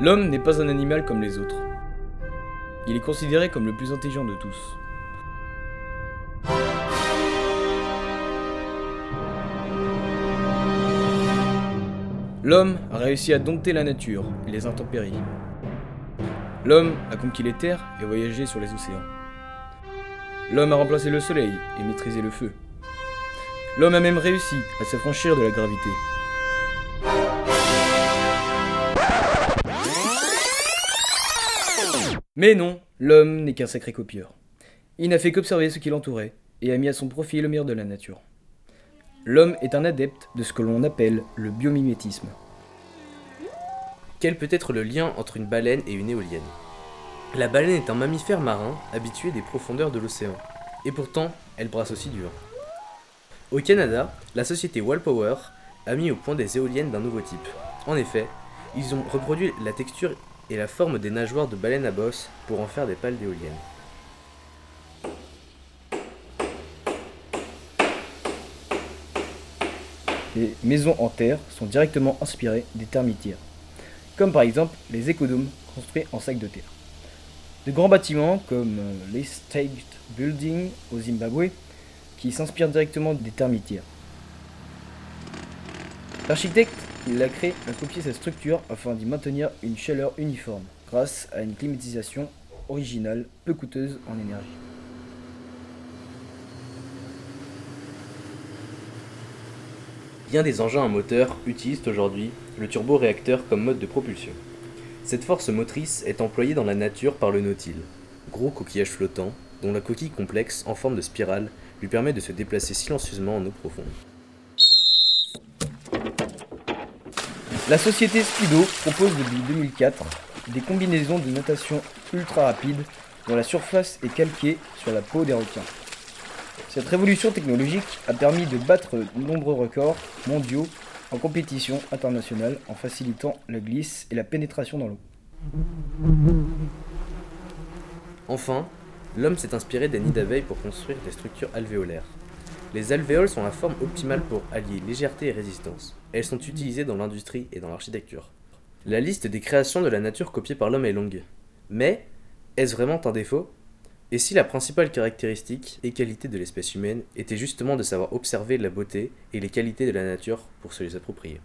L'homme n'est pas un animal comme les autres. Il est considéré comme le plus intelligent de tous. L'homme a réussi à dompter la nature et les intempéries. L'homme a conquis les terres et voyagé sur les océans. L'homme a remplacé le soleil et maîtrisé le feu. L'homme a même réussi à s'affranchir de la gravité. Mais non, l'homme n'est qu'un sacré copieur. Il n'a fait qu'observer ce qui l'entourait et a mis à son profit le meilleur de la nature. L'homme est un adepte de ce que l'on appelle le biomimétisme. Quel peut être le lien entre une baleine et une éolienne? La baleine est un mammifère marin habitué des profondeurs de l'océan. Et pourtant, elle brasse aussi dur. Au Canada, la société Wallpower a mis au point des éoliennes d'un nouveau type. En effet, ils ont reproduit la texture et la forme des nageoires de baleines à bosse pour en faire des pales d'éoliennes. Les maisons en terre sont directement inspirées des termitières, comme par exemple les écodomes construits en sacs de terre. De grands bâtiments comme euh, les State Building au Zimbabwe qui s'inspirent directement des termitières. L'architecte il a créé a copié cette structure afin d'y maintenir une chaleur uniforme grâce à une climatisation originale peu coûteuse en énergie. Bien des engins à moteur utilisent aujourd'hui le turboréacteur comme mode de propulsion. Cette force motrice est employée dans la nature par le nautile, gros coquillage flottant dont la coquille complexe en forme de spirale lui permet de se déplacer silencieusement en eau profonde. La société Speedo propose depuis 2004 des combinaisons de natation ultra rapides dont la surface est calquée sur la peau des requins. Cette révolution technologique a permis de battre de nombreux records mondiaux en compétition internationale en facilitant la glisse et la pénétration dans l'eau. Enfin, l'homme s'est inspiré des nids d'abeilles pour construire des structures alvéolaires. Les alvéoles sont la forme optimale pour allier légèreté et résistance. Elles sont utilisées dans l'industrie et dans l'architecture. La liste des créations de la nature copiées par l'homme est longue. Mais, est-ce vraiment un défaut? Et si la principale caractéristique et qualité de l'espèce humaine était justement de savoir observer la beauté et les qualités de la nature pour se les approprier?